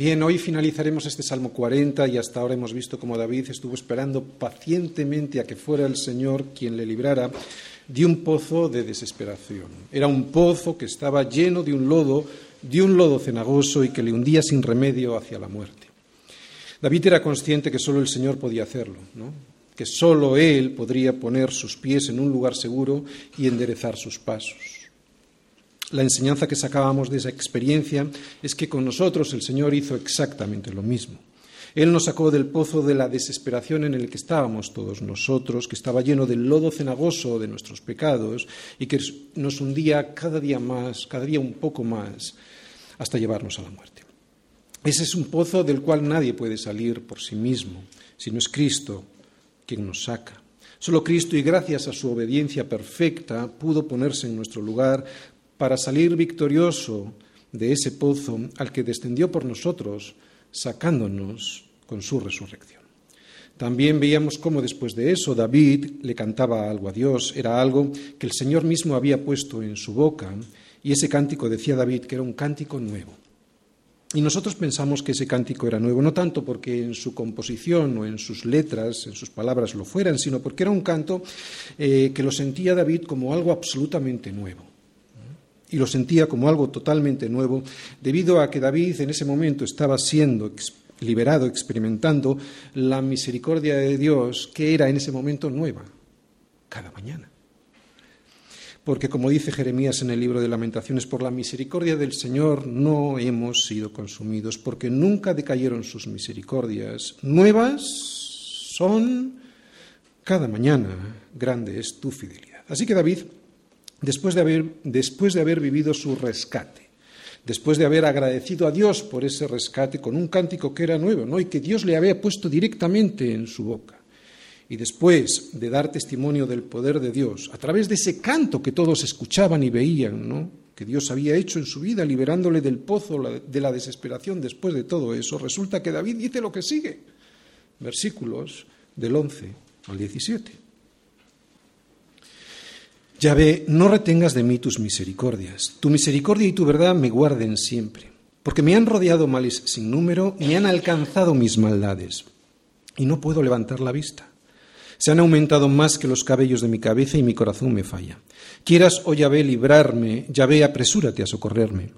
Bien, hoy finalizaremos este Salmo 40 y hasta ahora hemos visto cómo David estuvo esperando pacientemente a que fuera el Señor quien le librara de un pozo de desesperación. Era un pozo que estaba lleno de un lodo, de un lodo cenagoso y que le hundía sin remedio hacia la muerte. David era consciente que solo el Señor podía hacerlo, ¿no? que solo Él podría poner sus pies en un lugar seguro y enderezar sus pasos. La enseñanza que sacábamos de esa experiencia es que con nosotros el Señor hizo exactamente lo mismo. Él nos sacó del pozo de la desesperación en el que estábamos todos nosotros, que estaba lleno del lodo cenagoso de nuestros pecados y que nos hundía cada día más, cada día un poco más, hasta llevarnos a la muerte. Ese es un pozo del cual nadie puede salir por sí mismo, si no es Cristo quien nos saca. Solo Cristo, y gracias a su obediencia perfecta, pudo ponerse en nuestro lugar para salir victorioso de ese pozo al que descendió por nosotros, sacándonos con su resurrección. También veíamos cómo después de eso David le cantaba algo a Dios, era algo que el Señor mismo había puesto en su boca, y ese cántico decía David que era un cántico nuevo. Y nosotros pensamos que ese cántico era nuevo, no tanto porque en su composición o en sus letras, en sus palabras lo fueran, sino porque era un canto eh, que lo sentía David como algo absolutamente nuevo y lo sentía como algo totalmente nuevo, debido a que David en ese momento estaba siendo liberado, experimentando la misericordia de Dios, que era en ese momento nueva, cada mañana. Porque como dice Jeremías en el libro de lamentaciones, por la misericordia del Señor no hemos sido consumidos, porque nunca decayeron sus misericordias. Nuevas son cada mañana, grande es tu fidelidad. Así que David después de haber, después de haber vivido su rescate, después de haber agradecido a Dios por ese rescate con un cántico que era nuevo ¿no? y que Dios le había puesto directamente en su boca. Y después de dar testimonio del poder de Dios, a través de ese canto que todos escuchaban y veían, ¿no? que Dios había hecho en su vida, liberándole del pozo de la desesperación después de todo eso, resulta que David dice lo que sigue. Versículos del 11 al 17. Yahvé, no retengas de mí tus misericordias. Tu misericordia y tu verdad me guarden siempre, porque me han rodeado males sin número, me han alcanzado mis maldades, y no puedo levantar la vista. Se han aumentado más que los cabellos de mi cabeza y mi corazón me falla. Quieras, oh Yahvé, librarme, Yahvé, apresúrate a socorrerme.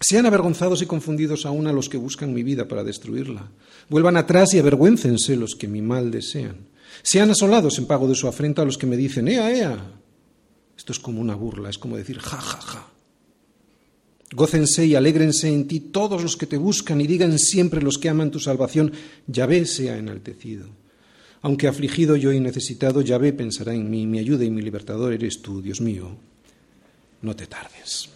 Sean avergonzados y confundidos aún a los que buscan mi vida para destruirla. Vuelvan atrás y avergüéncense los que mi mal desean. Sean asolados en pago de su afrenta a los que me dicen, ea, ea, esto es como una burla, es como decir ja, ja, ja. Gócense y alégrense en ti todos los que te buscan y digan siempre los que aman tu salvación, Yahvé sea enaltecido. Aunque afligido yo y necesitado, Yahvé pensará en mí, mi ayuda y mi libertador eres tú, Dios mío. No te tardes.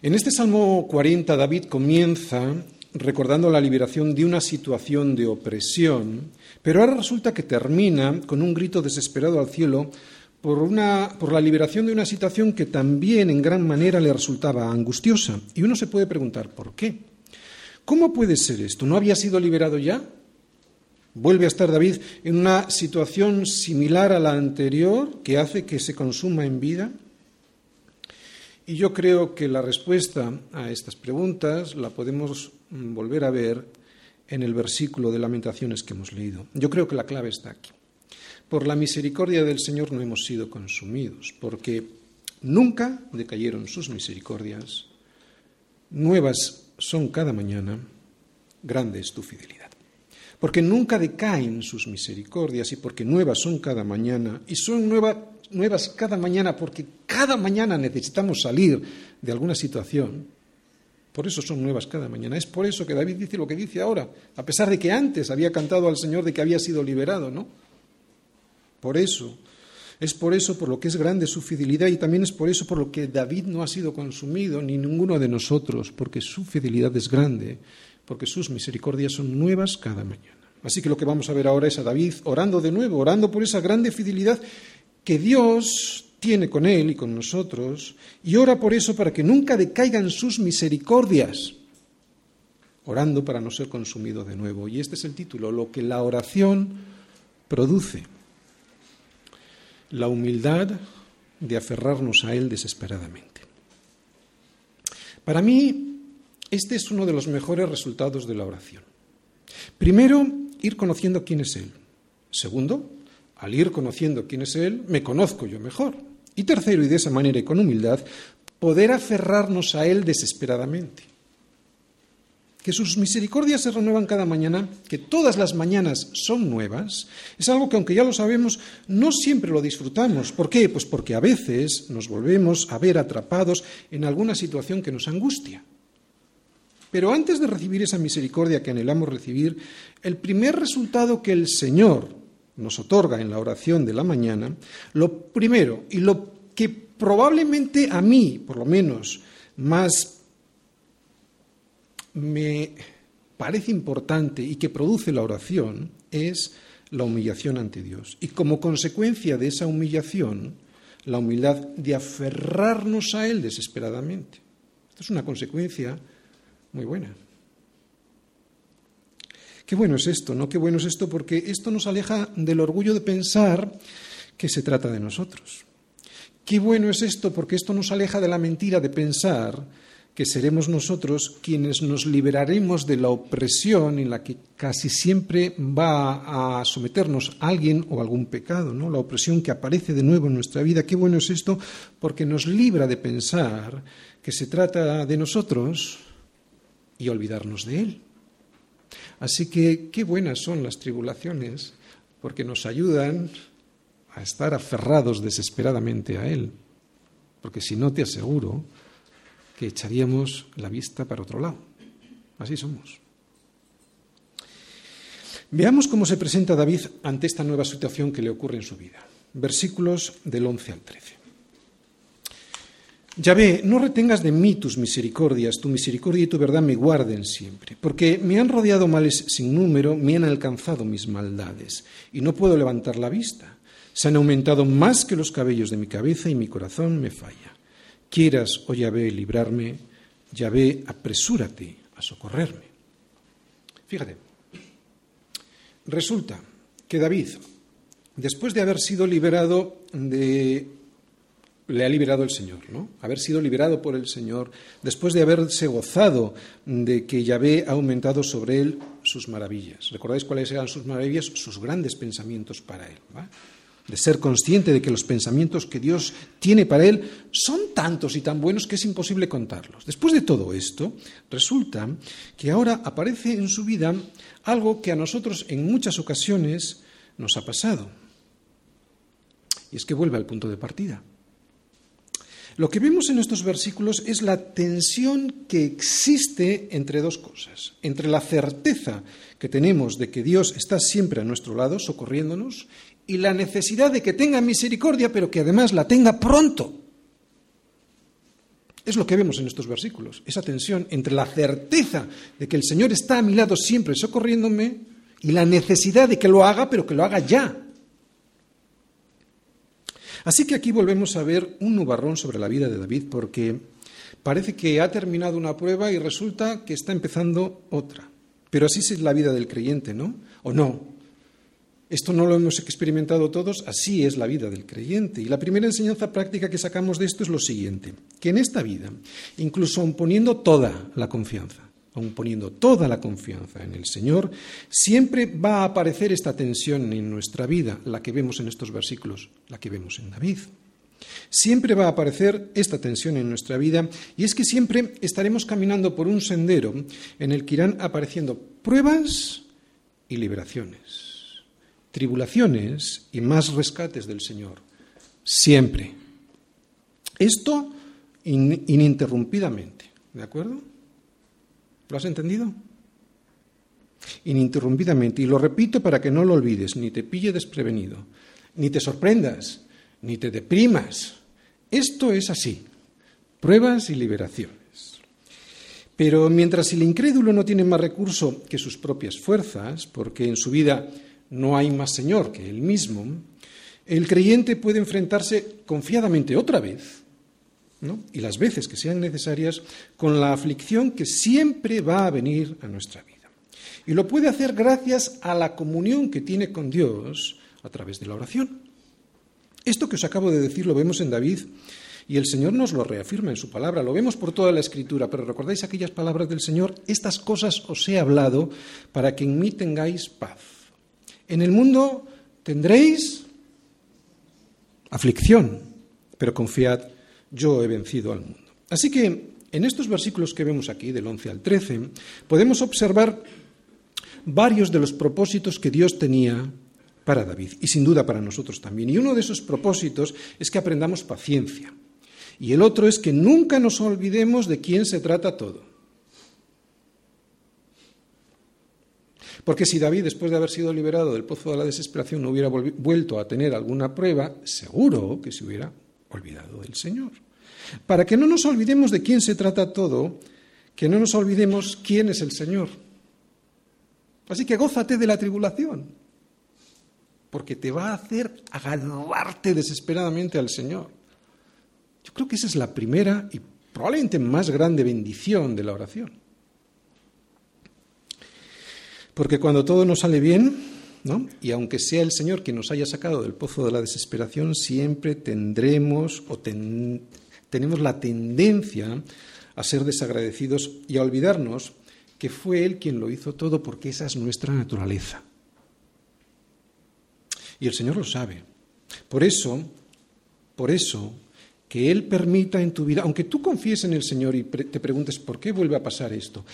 En este Salmo 40 David comienza recordando la liberación de una situación de opresión, pero ahora resulta que termina con un grito desesperado al cielo por, una, por la liberación de una situación que también en gran manera le resultaba angustiosa. Y uno se puede preguntar, ¿por qué? ¿Cómo puede ser esto? ¿No había sido liberado ya? Vuelve a estar David en una situación similar a la anterior que hace que se consuma en vida. Y yo creo que la respuesta a estas preguntas la podemos volver a ver en el versículo de lamentaciones que hemos leído. Yo creo que la clave está aquí. Por la misericordia del Señor no hemos sido consumidos, porque nunca decayeron sus misericordias, nuevas son cada mañana, grande es tu fidelidad. Porque nunca decaen sus misericordias y porque nuevas son cada mañana, y son nuevas cada mañana porque cada mañana necesitamos salir de alguna situación. Por eso son nuevas cada mañana. Es por eso que David dice lo que dice ahora, a pesar de que antes había cantado al Señor de que había sido liberado, ¿no? Por eso, es por eso por lo que es grande su fidelidad y también es por eso por lo que David no ha sido consumido, ni ninguno de nosotros, porque su fidelidad es grande, porque sus misericordias son nuevas cada mañana. Así que lo que vamos a ver ahora es a David orando de nuevo, orando por esa grande fidelidad que Dios tiene con él y con nosotros, y ora por eso para que nunca decaigan sus misericordias, orando para no ser consumido de nuevo. Y este es el título, lo que la oración produce la humildad de aferrarnos a Él desesperadamente. Para mí, este es uno de los mejores resultados de la oración. Primero, ir conociendo quién es Él. Segundo, al ir conociendo quién es Él, me conozco yo mejor. Y tercero, y de esa manera y con humildad, poder aferrarnos a Él desesperadamente. Que sus misericordias se renuevan cada mañana, que todas las mañanas son nuevas, es algo que aunque ya lo sabemos, no siempre lo disfrutamos. ¿Por qué? Pues porque a veces nos volvemos a ver atrapados en alguna situación que nos angustia. Pero antes de recibir esa misericordia que anhelamos recibir, el primer resultado que el Señor nos otorga en la oración de la mañana, lo primero y lo que probablemente a mí, por lo menos, más me parece importante y que produce la oración es la humillación ante Dios. Y como consecuencia de esa humillación, la humildad de aferrarnos a Él desesperadamente. Esta es una consecuencia muy buena. Qué bueno es esto, ¿no? Qué bueno es esto porque esto nos aleja del orgullo de pensar que se trata de nosotros. Qué bueno es esto porque esto nos aleja de la mentira de pensar que seremos nosotros quienes nos liberaremos de la opresión en la que casi siempre va a someternos alguien o algún pecado, ¿no? La opresión que aparece de nuevo en nuestra vida. Qué bueno es esto porque nos libra de pensar que se trata de nosotros y olvidarnos de él. Así que qué buenas son las tribulaciones, porque nos ayudan a estar aferrados desesperadamente a Él. Porque si no, te aseguro que echaríamos la vista para otro lado. Así somos. Veamos cómo se presenta David ante esta nueva situación que le ocurre en su vida. Versículos del 11 al 13. Yahvé, no retengas de mí tus misericordias, tu misericordia y tu verdad me guarden siempre, porque me han rodeado males sin número, me han alcanzado mis maldades, y no puedo levantar la vista. Se han aumentado más que los cabellos de mi cabeza y mi corazón me falla. Quieras, oh Yahvé, librarme, Yahvé, apresúrate a socorrerme. Fíjate, resulta que David, después de haber sido liberado de le ha liberado el Señor, ¿no? Haber sido liberado por el Señor, después de haberse gozado de que Yahvé ha aumentado sobre él sus maravillas. ¿Recordáis cuáles eran sus maravillas? Sus grandes pensamientos para él. De ser consciente de que los pensamientos que Dios tiene para él son tantos y tan buenos que es imposible contarlos. Después de todo esto, resulta que ahora aparece en su vida algo que a nosotros en muchas ocasiones nos ha pasado. Y es que vuelve al punto de partida. Lo que vemos en estos versículos es la tensión que existe entre dos cosas, entre la certeza que tenemos de que Dios está siempre a nuestro lado, socorriéndonos, y la necesidad de que tenga misericordia, pero que además la tenga pronto. Es lo que vemos en estos versículos, esa tensión entre la certeza de que el Señor está a mi lado siempre socorriéndome y la necesidad de que lo haga, pero que lo haga ya. Así que aquí volvemos a ver un nubarrón sobre la vida de David porque parece que ha terminado una prueba y resulta que está empezando otra. Pero así es la vida del creyente, ¿no? ¿O no? Esto no lo hemos experimentado todos, así es la vida del creyente. Y la primera enseñanza práctica que sacamos de esto es lo siguiente, que en esta vida, incluso poniendo toda la confianza, aun poniendo toda la confianza en el Señor, siempre va a aparecer esta tensión en nuestra vida, la que vemos en estos versículos, la que vemos en David. Siempre va a aparecer esta tensión en nuestra vida y es que siempre estaremos caminando por un sendero en el que irán apareciendo pruebas y liberaciones, tribulaciones y más rescates del Señor. Siempre. Esto ininterrumpidamente. ¿De acuerdo? ¿Lo has entendido? Ininterrumpidamente. Y lo repito para que no lo olvides, ni te pille desprevenido, ni te sorprendas, ni te deprimas. Esto es así. Pruebas y liberaciones. Pero mientras el incrédulo no tiene más recurso que sus propias fuerzas, porque en su vida no hay más Señor que Él mismo, el creyente puede enfrentarse confiadamente otra vez y las veces que sean necesarias con la aflicción que siempre va a venir a nuestra vida. Y lo puede hacer gracias a la comunión que tiene con Dios a través de la oración. Esto que os acabo de decir lo vemos en David Y el Señor nos lo reafirma en su palabra, lo vemos por toda la escritura, pero recordáis aquellas palabras del Señor, estas cosas os he hablado para que en mí tengáis paz. En el mundo tendréis aflicción, pero confiad, yo he vencido al mundo. Así que en estos versículos que vemos aquí, del 11 al 13, podemos observar varios de los propósitos que Dios tenía para David y sin duda para nosotros también. Y uno de esos propósitos es que aprendamos paciencia. Y el otro es que nunca nos olvidemos de quién se trata todo. Porque si David, después de haber sido liberado del pozo de la desesperación, no hubiera vuelto a tener alguna prueba, seguro que se hubiera olvidado del Señor. Para que no nos olvidemos de quién se trata todo, que no nos olvidemos quién es el Señor. Así que gózate de la tribulación, porque te va a hacer agarrarte desesperadamente al Señor. Yo creo que esa es la primera y probablemente más grande bendición de la oración. Porque cuando todo nos sale bien, ¿no? y aunque sea el Señor quien nos haya sacado del pozo de la desesperación, siempre tendremos o tenemos la tendencia a ser desagradecidos y a olvidarnos que fue Él quien lo hizo todo porque esa es nuestra naturaleza. Y el Señor lo sabe. Por eso, por eso, que Él permita en tu vida, aunque tú confíes en el Señor y te preguntes por qué vuelve a pasar esto,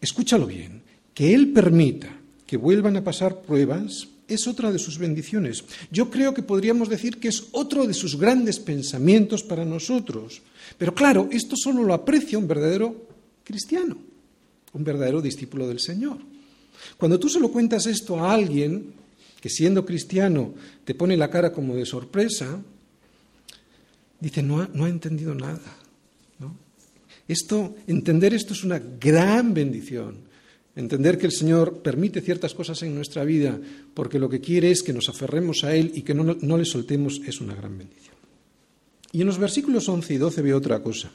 escúchalo bien, que Él permita que vuelvan a pasar pruebas es otra de sus bendiciones. Yo creo que podríamos decir que es otro de sus grandes pensamientos para nosotros. Pero claro, esto solo lo aprecia un verdadero cristiano, un verdadero discípulo del Señor. Cuando tú se lo cuentas esto a alguien que siendo cristiano te pone la cara como de sorpresa, dice, no ha, no ha entendido nada. Esto, entender esto es una gran bendición. Entender que el Señor permite ciertas cosas en nuestra vida porque lo que quiere es que nos aferremos a Él y que no, no le soltemos es una gran bendición. Y en los versículos 11 y 12 veo otra cosa.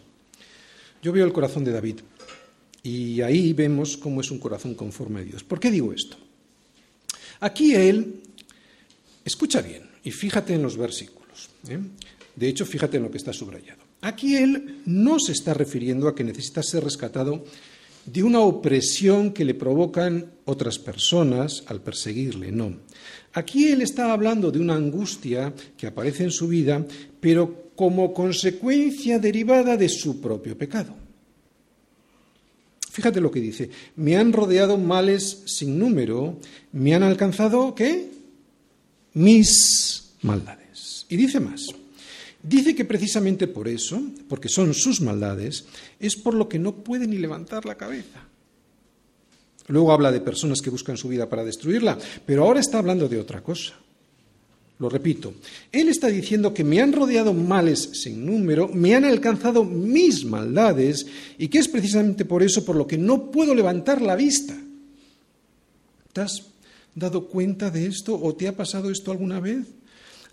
Yo veo el corazón de David y ahí vemos cómo es un corazón conforme a Dios. ¿Por qué digo esto? Aquí él, escucha bien y fíjate en los versículos. ¿eh? De hecho, fíjate en lo que está subrayado. Aquí él no se está refiriendo a que necesita ser rescatado de una opresión que le provocan otras personas al perseguirle, no. Aquí él está hablando de una angustia que aparece en su vida, pero como consecuencia derivada de su propio pecado. Fíjate lo que dice, me han rodeado males sin número, me han alcanzado, ¿qué? Mis maldades. Y dice más, dice que precisamente por eso, porque son sus maldades, es por lo que no puede ni levantar la cabeza. Luego habla de personas que buscan su vida para destruirla, pero ahora está hablando de otra cosa. Lo repito, Él está diciendo que me han rodeado males sin número, me han alcanzado mis maldades y que es precisamente por eso por lo que no puedo levantar la vista. ¿Te has dado cuenta de esto o te ha pasado esto alguna vez?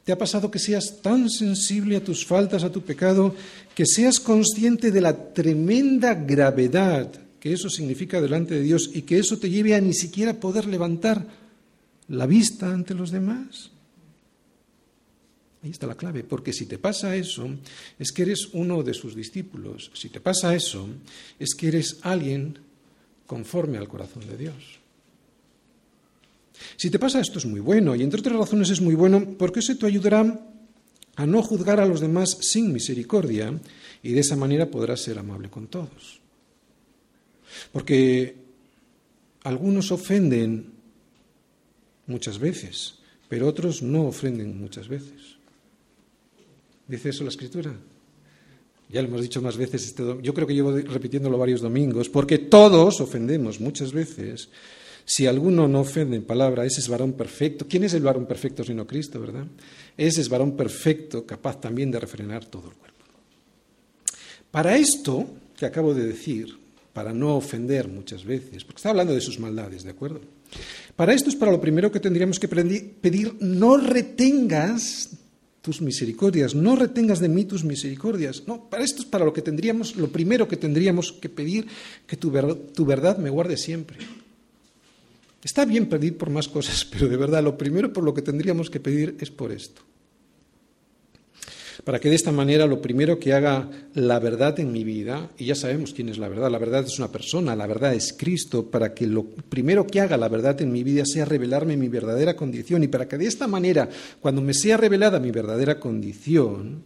¿Te ha pasado que seas tan sensible a tus faltas, a tu pecado, que seas consciente de la tremenda gravedad que eso significa delante de Dios y que eso te lleve a ni siquiera poder levantar la vista ante los demás? Ahí está la clave, porque si te pasa eso, es que eres uno de sus discípulos. Si te pasa eso, es que eres alguien conforme al corazón de Dios. Si te pasa esto es muy bueno, y entre otras razones es muy bueno porque eso te ayudará a no juzgar a los demás sin misericordia y de esa manera podrás ser amable con todos. Porque algunos ofenden muchas veces, pero otros no ofenden muchas veces. ¿Dice eso la escritura? Ya lo hemos dicho más veces. Este yo creo que llevo repitiéndolo varios domingos, porque todos ofendemos muchas veces. Si alguno no ofende en palabra, ese es varón perfecto. ¿Quién es el varón perfecto sino Cristo, verdad? Ese es varón perfecto, capaz también de refrenar todo el cuerpo. Para esto que acabo de decir, para no ofender muchas veces, porque está hablando de sus maldades, ¿de acuerdo? Para esto es para lo primero que tendríamos que pedir, no retengas tus misericordias, no retengas de mí tus misericordias. No, para esto es para lo que tendríamos, lo primero que tendríamos que pedir, que tu, tu verdad me guarde siempre. Está bien pedir por más cosas, pero de verdad lo primero por lo que tendríamos que pedir es por esto. para que de esta manera lo primero que haga la verdad en mi vida, y ya sabemos quién es la verdad, la verdad es una persona, la verdad es Cristo, para que lo primero que haga la verdad en mi vida sea revelarme mi verdadera condición, y para que de esta manera, cuando me sea revelada mi verdadera condición,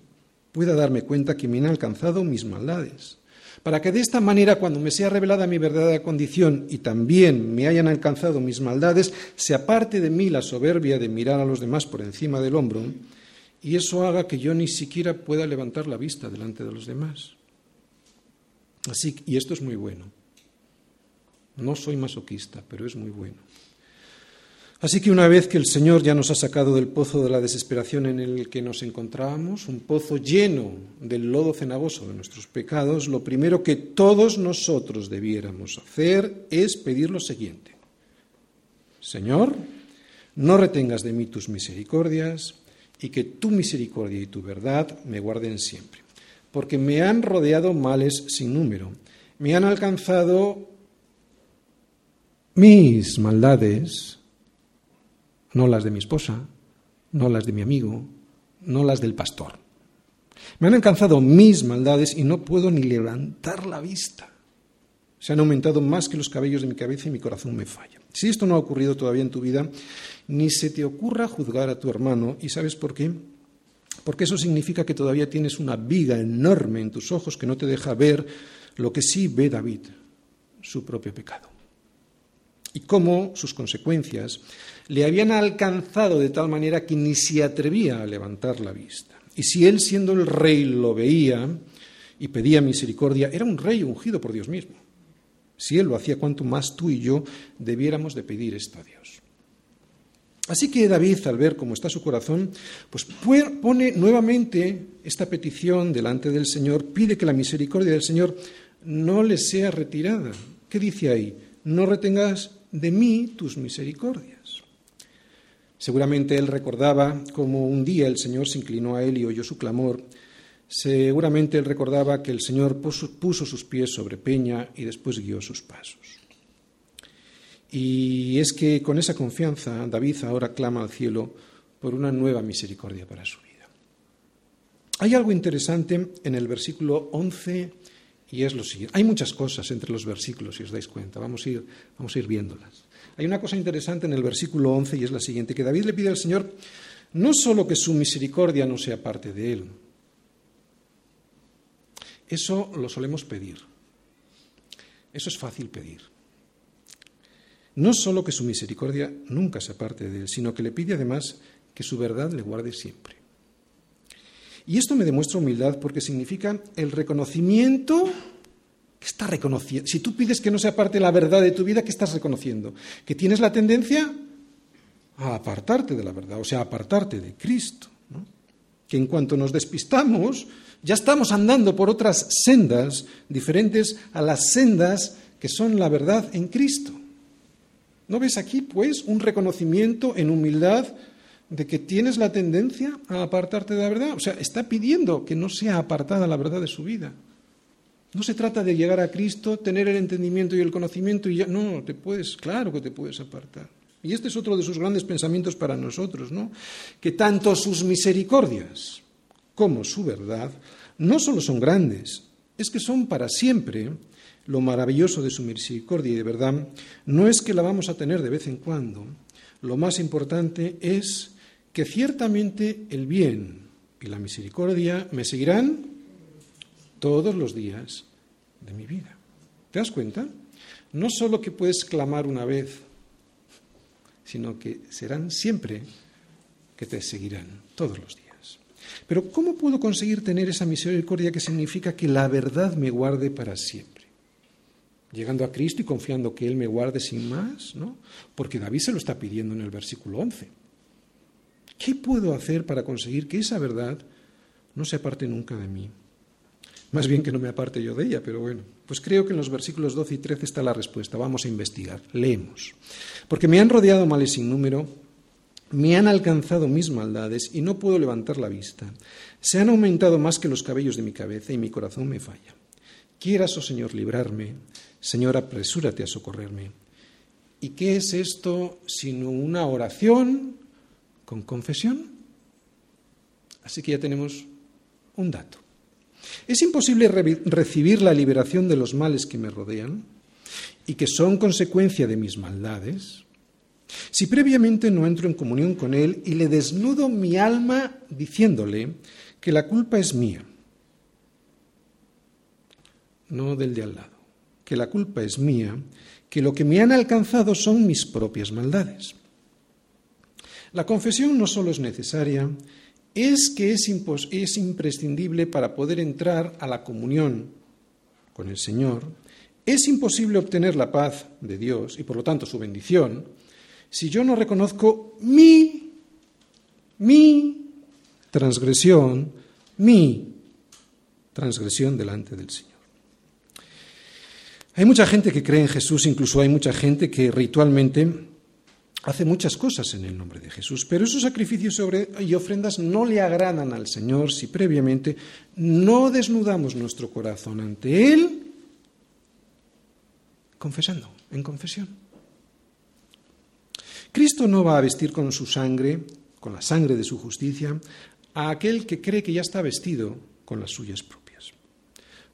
pueda darme cuenta que me han alcanzado mis maldades. Para que de esta manera, cuando me sea revelada mi verdadera condición y también me hayan alcanzado mis maldades, se aparte de mí la soberbia de mirar a los demás por encima del hombro, y eso haga que yo ni siquiera pueda levantar la vista delante de los demás. Así, y esto es muy bueno. No soy masoquista, pero es muy bueno. Así que una vez que el Señor ya nos ha sacado del pozo de la desesperación en el que nos encontrábamos, un pozo lleno del lodo cenagoso de nuestros pecados, lo primero que todos nosotros debiéramos hacer es pedir lo siguiente. Señor, no retengas de mí tus misericordias, y que tu misericordia y tu verdad me guarden siempre. Porque me han rodeado males sin número, me han alcanzado mis maldades, no las de mi esposa, no las de mi amigo, no las del pastor. Me han alcanzado mis maldades y no puedo ni levantar la vista. Se han aumentado más que los cabellos de mi cabeza y mi corazón me falla. Si esto no ha ocurrido todavía en tu vida, ni se te ocurra juzgar a tu hermano. ¿Y sabes por qué? Porque eso significa que todavía tienes una viga enorme en tus ojos que no te deja ver lo que sí ve David, su propio pecado. Y cómo sus consecuencias le habían alcanzado de tal manera que ni se atrevía a levantar la vista. Y si él, siendo el rey, lo veía y pedía misericordia, era un rey ungido por Dios mismo. Si él lo hacía, cuanto más tú y yo debiéramos de pedir esto a Dios. Así que David, al ver cómo está su corazón, pues pone nuevamente esta petición delante del Señor, pide que la misericordia del Señor no le sea retirada. ¿Qué dice ahí? No retengas de mí tus misericordias. Seguramente él recordaba cómo un día el Señor se inclinó a él y oyó su clamor. Seguramente él recordaba que el Señor puso sus pies sobre peña y después guió sus pasos. Y es que con esa confianza David ahora clama al cielo por una nueva misericordia para su vida. Hay algo interesante en el versículo 11 y es lo siguiente. Hay muchas cosas entre los versículos, si os dais cuenta. Vamos a ir, vamos ir viéndolas. Hay una cosa interesante en el versículo 11 y es la siguiente, que David le pide al Señor no solo que su misericordia no sea parte de él. Eso lo solemos pedir. Eso es fácil pedir. No solo que su misericordia nunca se aparte de él, sino que le pide además que su verdad le guarde siempre. Y esto me demuestra humildad porque significa el reconocimiento que está reconociendo. Si tú pides que no se aparte la verdad de tu vida, ¿qué estás reconociendo? Que tienes la tendencia a apartarte de la verdad, o sea, a apartarte de Cristo. Que en cuanto nos despistamos, ya estamos andando por otras sendas diferentes a las sendas que son la verdad en Cristo. ¿No ves aquí, pues, un reconocimiento en humildad de que tienes la tendencia a apartarte de la verdad? O sea, está pidiendo que no sea apartada la verdad de su vida. No se trata de llegar a Cristo, tener el entendimiento y el conocimiento y ya. No, te puedes, claro que te puedes apartar. Y este es otro de sus grandes pensamientos para nosotros, ¿no? Que tanto sus misericordias como su verdad no solo son grandes, es que son para siempre lo maravilloso de su misericordia y de verdad no es que la vamos a tener de vez en cuando, lo más importante es que ciertamente el bien y la misericordia me seguirán todos los días de mi vida. ¿Te das cuenta? No solo que puedes clamar una vez, sino que serán siempre que te seguirán todos los días. Pero ¿cómo puedo conseguir tener esa misericordia que significa que la verdad me guarde para siempre? llegando a Cristo y confiando que Él me guarde sin más, ¿no? Porque David se lo está pidiendo en el versículo 11. ¿Qué puedo hacer para conseguir que esa verdad no se aparte nunca de mí? Más bien que no me aparte yo de ella, pero bueno, pues creo que en los versículos 12 y 13 está la respuesta. Vamos a investigar. Leemos. Porque me han rodeado males sin número, me han alcanzado mis maldades y no puedo levantar la vista. Se han aumentado más que los cabellos de mi cabeza y mi corazón me falla. Quieras, oh Señor, librarme Señor, apresúrate a socorrerme. ¿Y qué es esto sino una oración con confesión? Así que ya tenemos un dato. Es imposible recibir la liberación de los males que me rodean y que son consecuencia de mis maldades si previamente no entro en comunión con Él y le desnudo mi alma diciéndole que la culpa es mía, no del de al lado, que la culpa es mía, que lo que me han alcanzado son mis propias maldades. La confesión no solo es necesaria, es que es, es imprescindible para poder entrar a la comunión con el Señor. Es imposible obtener la paz de Dios y por lo tanto su bendición si yo no reconozco mi, mi transgresión, mi transgresión delante del Señor. Hay mucha gente que cree en Jesús, incluso hay mucha gente que ritualmente hace muchas cosas en el nombre de Jesús, pero esos sacrificios y ofrendas no le agradan al Señor si previamente no desnudamos nuestro corazón ante Él confesando, en confesión. Cristo no va a vestir con su sangre, con la sangre de su justicia, a aquel que cree que ya está vestido con las suyas propias.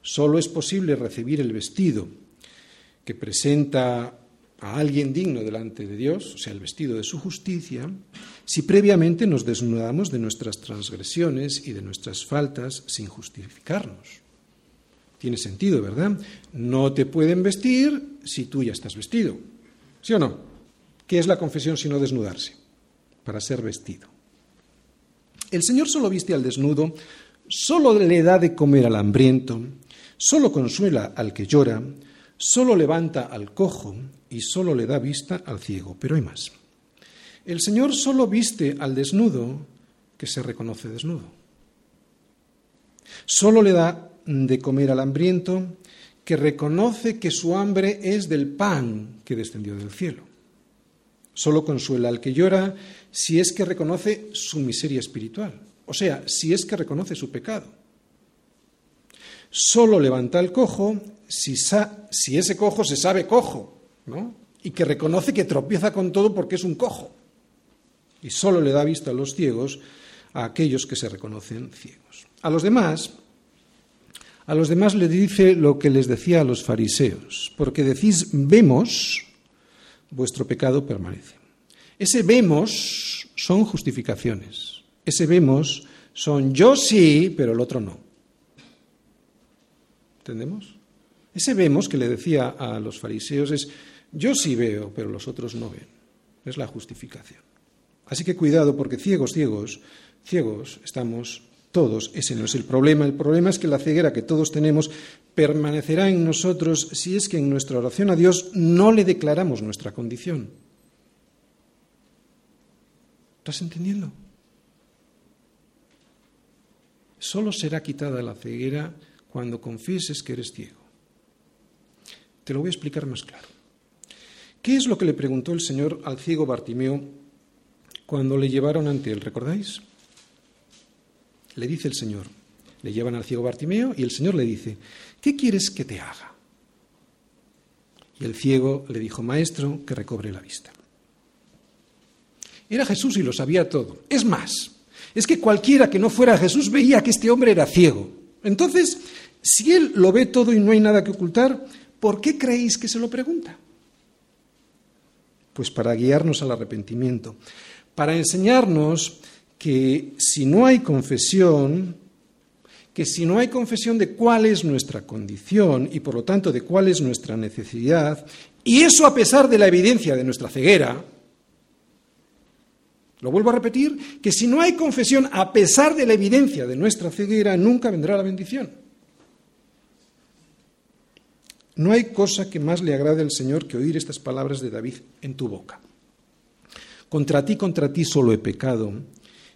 Solo es posible recibir el vestido que presenta a alguien digno delante de Dios, o sea, el vestido de su justicia, si previamente nos desnudamos de nuestras transgresiones y de nuestras faltas sin justificarnos. Tiene sentido, ¿verdad? No te pueden vestir si tú ya estás vestido. ¿Sí o no? ¿Qué es la confesión sino desnudarse? Para ser vestido. El Señor solo viste al desnudo, solo le da de comer al hambriento, solo consuela al que llora, solo levanta al cojo y solo le da vista al ciego, pero hay más. El Señor solo viste al desnudo que se reconoce desnudo. Solo le da de comer al hambriento que reconoce que su hambre es del pan que descendió del cielo. Solo consuela al que llora si es que reconoce su miseria espiritual, o sea, si es que reconoce su pecado. Solo levanta al cojo si, si ese cojo se sabe cojo, Y que reconoce que tropieza con todo porque es un cojo. Y solo le da vista a los ciegos a aquellos que se reconocen ciegos. A los demás, a los demás le dice lo que les decía a los fariseos, porque decís vemos, vuestro pecado permanece. Ese vemos son justificaciones. Ese vemos son yo sí, pero el otro no. ¿Entendemos? Ese vemos que le decía a los fariseos es, yo sí veo, pero los otros no ven. Es la justificación. Así que cuidado porque ciegos, ciegos, ciegos estamos todos. Ese no es el problema. El problema es que la ceguera que todos tenemos permanecerá en nosotros si es que en nuestra oración a Dios no le declaramos nuestra condición. ¿Estás entendiendo? Solo será quitada la ceguera cuando confieses que eres ciego. Te lo voy a explicar más claro. ¿Qué es lo que le preguntó el Señor al ciego Bartimeo cuando le llevaron ante él? ¿Recordáis? Le dice el Señor, le llevan al ciego Bartimeo y el Señor le dice, ¿qué quieres que te haga? Y el ciego le dijo, Maestro, que recobre la vista. Era Jesús y lo sabía todo. Es más, es que cualquiera que no fuera Jesús veía que este hombre era ciego. Entonces, si él lo ve todo y no hay nada que ocultar, ¿Por qué creéis que se lo pregunta? Pues para guiarnos al arrepentimiento, para enseñarnos que si no hay confesión, que si no hay confesión de cuál es nuestra condición y por lo tanto de cuál es nuestra necesidad, y eso a pesar de la evidencia de nuestra ceguera, lo vuelvo a repetir, que si no hay confesión a pesar de la evidencia de nuestra ceguera, nunca vendrá la bendición. No hay cosa que más le agrade al Señor que oír estas palabras de David en tu boca. Contra ti, contra ti solo he pecado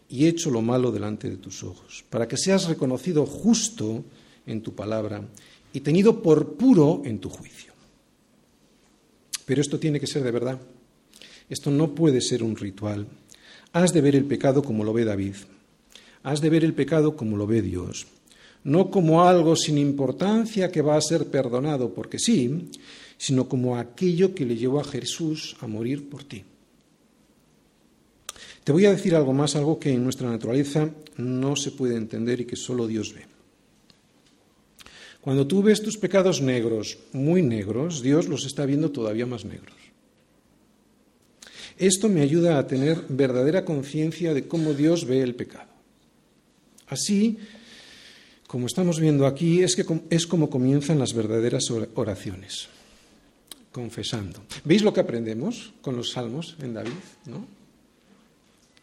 y he hecho lo malo delante de tus ojos, para que seas reconocido justo en tu palabra y tenido por puro en tu juicio. Pero esto tiene que ser de verdad. Esto no puede ser un ritual. Has de ver el pecado como lo ve David. Has de ver el pecado como lo ve Dios no como algo sin importancia que va a ser perdonado porque sí, sino como aquello que le llevó a Jesús a morir por ti. Te voy a decir algo más, algo que en nuestra naturaleza no se puede entender y que solo Dios ve. Cuando tú ves tus pecados negros, muy negros, Dios los está viendo todavía más negros. Esto me ayuda a tener verdadera conciencia de cómo Dios ve el pecado. Así, como estamos viendo aquí, es, que es como comienzan las verdaderas oraciones, confesando. ¿Veis lo que aprendemos con los salmos en David?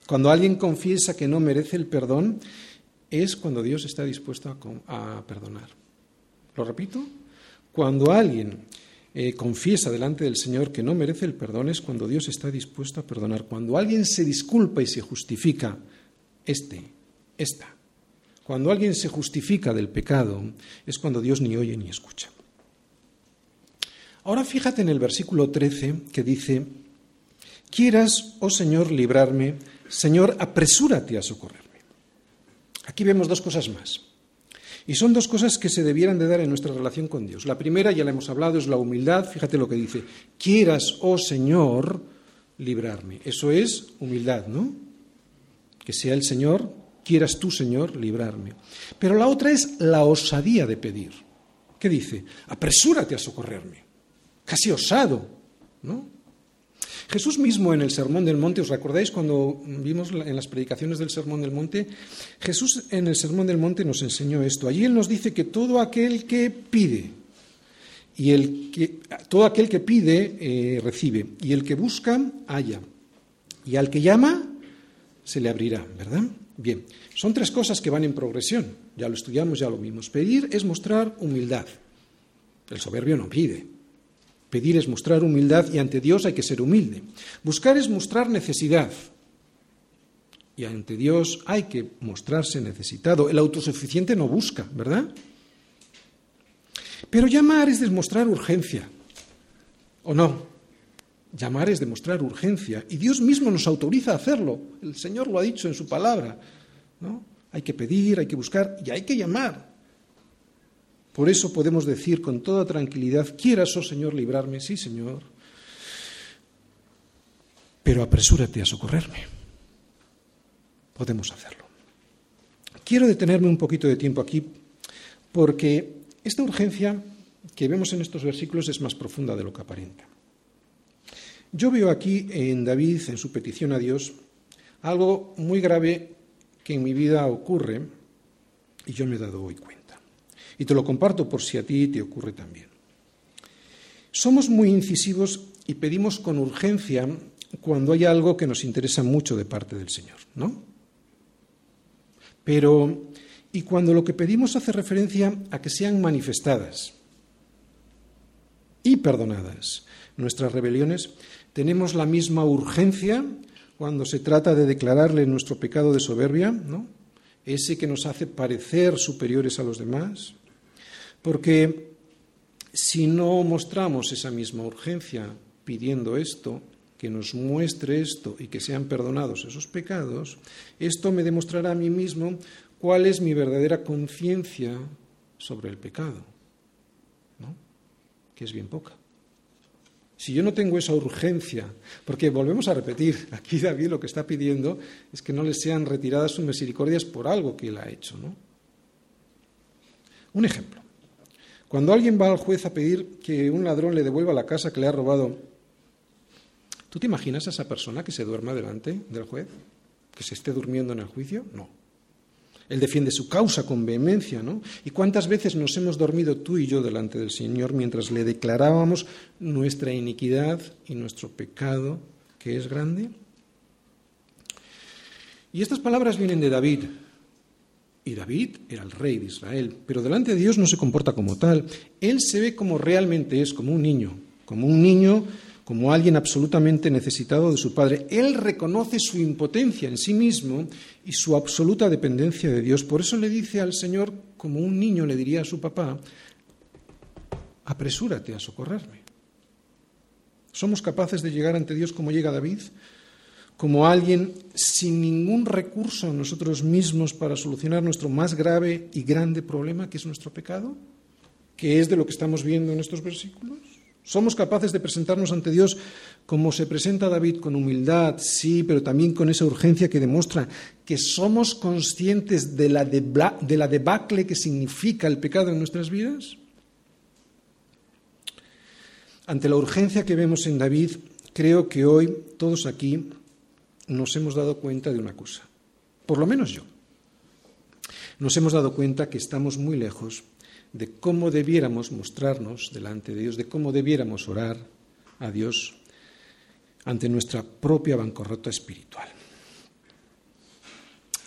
Cuando alguien confiesa que no merece el perdón, es cuando Dios está dispuesto a, a perdonar. Lo repito, cuando alguien eh, confiesa delante del Señor que no merece el perdón es cuando Dios está dispuesto a perdonar. Cuando alguien se disculpa y se justifica, este, esta. Cuando alguien se justifica del pecado es cuando Dios ni oye ni escucha. Ahora fíjate en el versículo 13 que dice, quieras, oh Señor, librarme, Señor, apresúrate a socorrerme. Aquí vemos dos cosas más. Y son dos cosas que se debieran de dar en nuestra relación con Dios. La primera, ya la hemos hablado, es la humildad. Fíjate lo que dice, quieras, oh Señor, librarme. Eso es humildad, ¿no? Que sea el Señor, quieras tú, Señor, librarme. Pero la otra es la osadía de pedir. ¿Qué dice? Apresúrate a socorrerme. Casi osado, ¿no? Jesús mismo en el Sermón del Monte, ¿os recordáis cuando vimos en las predicaciones del Sermón del Monte? Jesús en el Sermón del Monte nos enseñó esto. Allí Él nos dice que todo aquel que pide, y el que, todo aquel que pide eh, recibe, y el que busca, halla, y al que llama, se le abrirá, ¿verdad? Bien, son tres cosas que van en progresión, ya lo estudiamos, ya lo vimos. Pedir es mostrar humildad. El soberbio no pide, Pedir es mostrar humildad y ante Dios hay que ser humilde. Buscar es mostrar necesidad. Y ante Dios hay que mostrarse necesitado. El autosuficiente no busca, ¿verdad? Pero llamar es demostrar urgencia. ¿O no? Llamar es demostrar urgencia. Y Dios mismo nos autoriza a hacerlo. El Señor lo ha dicho en su palabra. ¿no? Hay que pedir, hay que buscar y hay que llamar. Por eso podemos decir con toda tranquilidad, quieras, oh Señor, librarme, sí, Señor, pero apresúrate a socorrerme. Podemos hacerlo. Quiero detenerme un poquito de tiempo aquí porque esta urgencia que vemos en estos versículos es más profunda de lo que aparenta. Yo veo aquí en David, en su petición a Dios, algo muy grave que en mi vida ocurre y yo me he dado hoy cuenta. Y te lo comparto por si a ti te ocurre también. Somos muy incisivos y pedimos con urgencia cuando hay algo que nos interesa mucho de parte del Señor, ¿no? Pero, y cuando lo que pedimos hace referencia a que sean manifestadas perdonadas nuestras rebeliones, tenemos la misma urgencia cuando se trata de declararle nuestro pecado de soberbia, ¿no? Ese que nos hace parecer superiores a los demás, porque si no mostramos esa misma urgencia pidiendo esto, que nos muestre esto y que sean perdonados esos pecados, esto me demostrará a mí mismo cuál es mi verdadera conciencia sobre el pecado. Que es bien poca. Si yo no tengo esa urgencia, porque volvemos a repetir, aquí David lo que está pidiendo es que no le sean retiradas sus misericordias por algo que él ha hecho. ¿no? Un ejemplo. Cuando alguien va al juez a pedir que un ladrón le devuelva la casa que le ha robado, ¿tú te imaginas a esa persona que se duerma delante del juez? ¿Que se esté durmiendo en el juicio? No. Él defiende su causa con vehemencia, ¿no? ¿Y cuántas veces nos hemos dormido tú y yo delante del Señor mientras le declarábamos nuestra iniquidad y nuestro pecado, que es grande? Y estas palabras vienen de David, y David era el rey de Israel, pero delante de Dios no se comporta como tal. Él se ve como realmente es, como un niño, como un niño, como alguien absolutamente necesitado de su padre. Él reconoce su impotencia en sí mismo y su absoluta dependencia de Dios. Por eso le dice al Señor, como un niño le diría a su papá, apresúrate a socorrerme. ¿Somos capaces de llegar ante Dios como llega David? como alguien sin ningún recurso en nosotros mismos para solucionar nuestro más grave y grande problema, que es nuestro pecado, que es de lo que estamos viendo en estos versículos? Somos capaces de presentarnos ante Dios como se presenta David, con humildad, sí, pero también con esa urgencia que demuestra que somos conscientes de la, de la debacle que significa el pecado en nuestras vidas. Ante la urgencia que vemos en David, creo que hoy todos aquí nos hemos dado cuenta de una cosa, por lo menos yo. Nos hemos dado cuenta que estamos muy lejos de cómo debiéramos mostrarnos delante de Dios, de cómo debiéramos orar a Dios ante nuestra propia bancarrota espiritual.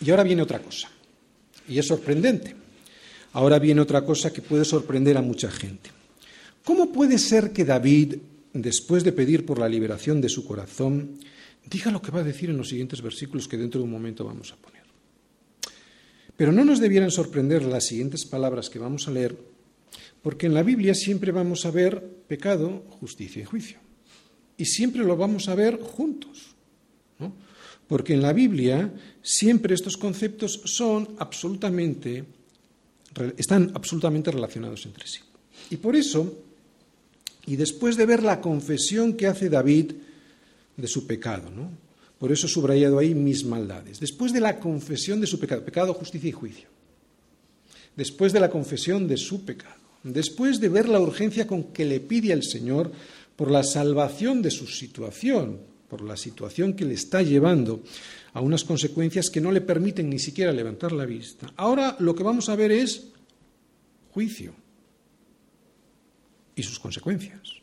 Y ahora viene otra cosa, y es sorprendente. Ahora viene otra cosa que puede sorprender a mucha gente. ¿Cómo puede ser que David, después de pedir por la liberación de su corazón, diga lo que va a decir en los siguientes versículos que dentro de un momento vamos a poner? Pero no nos debieran sorprender las siguientes palabras que vamos a leer, porque en la Biblia siempre vamos a ver pecado, justicia y juicio. Y siempre lo vamos a ver juntos. Porque en la Biblia siempre estos conceptos son absolutamente, están absolutamente relacionados entre sí. Y por eso, y después de ver la confesión que hace David de su pecado, ¿no? Por eso he subrayado ahí mis maldades, después de la confesión de su pecado, pecado, justicia y juicio, después de la confesión de su pecado, después de ver la urgencia con que le pide al Señor por la salvación de su situación, por la situación que le está llevando a unas consecuencias que no le permiten ni siquiera levantar la vista. Ahora lo que vamos a ver es juicio y sus consecuencias.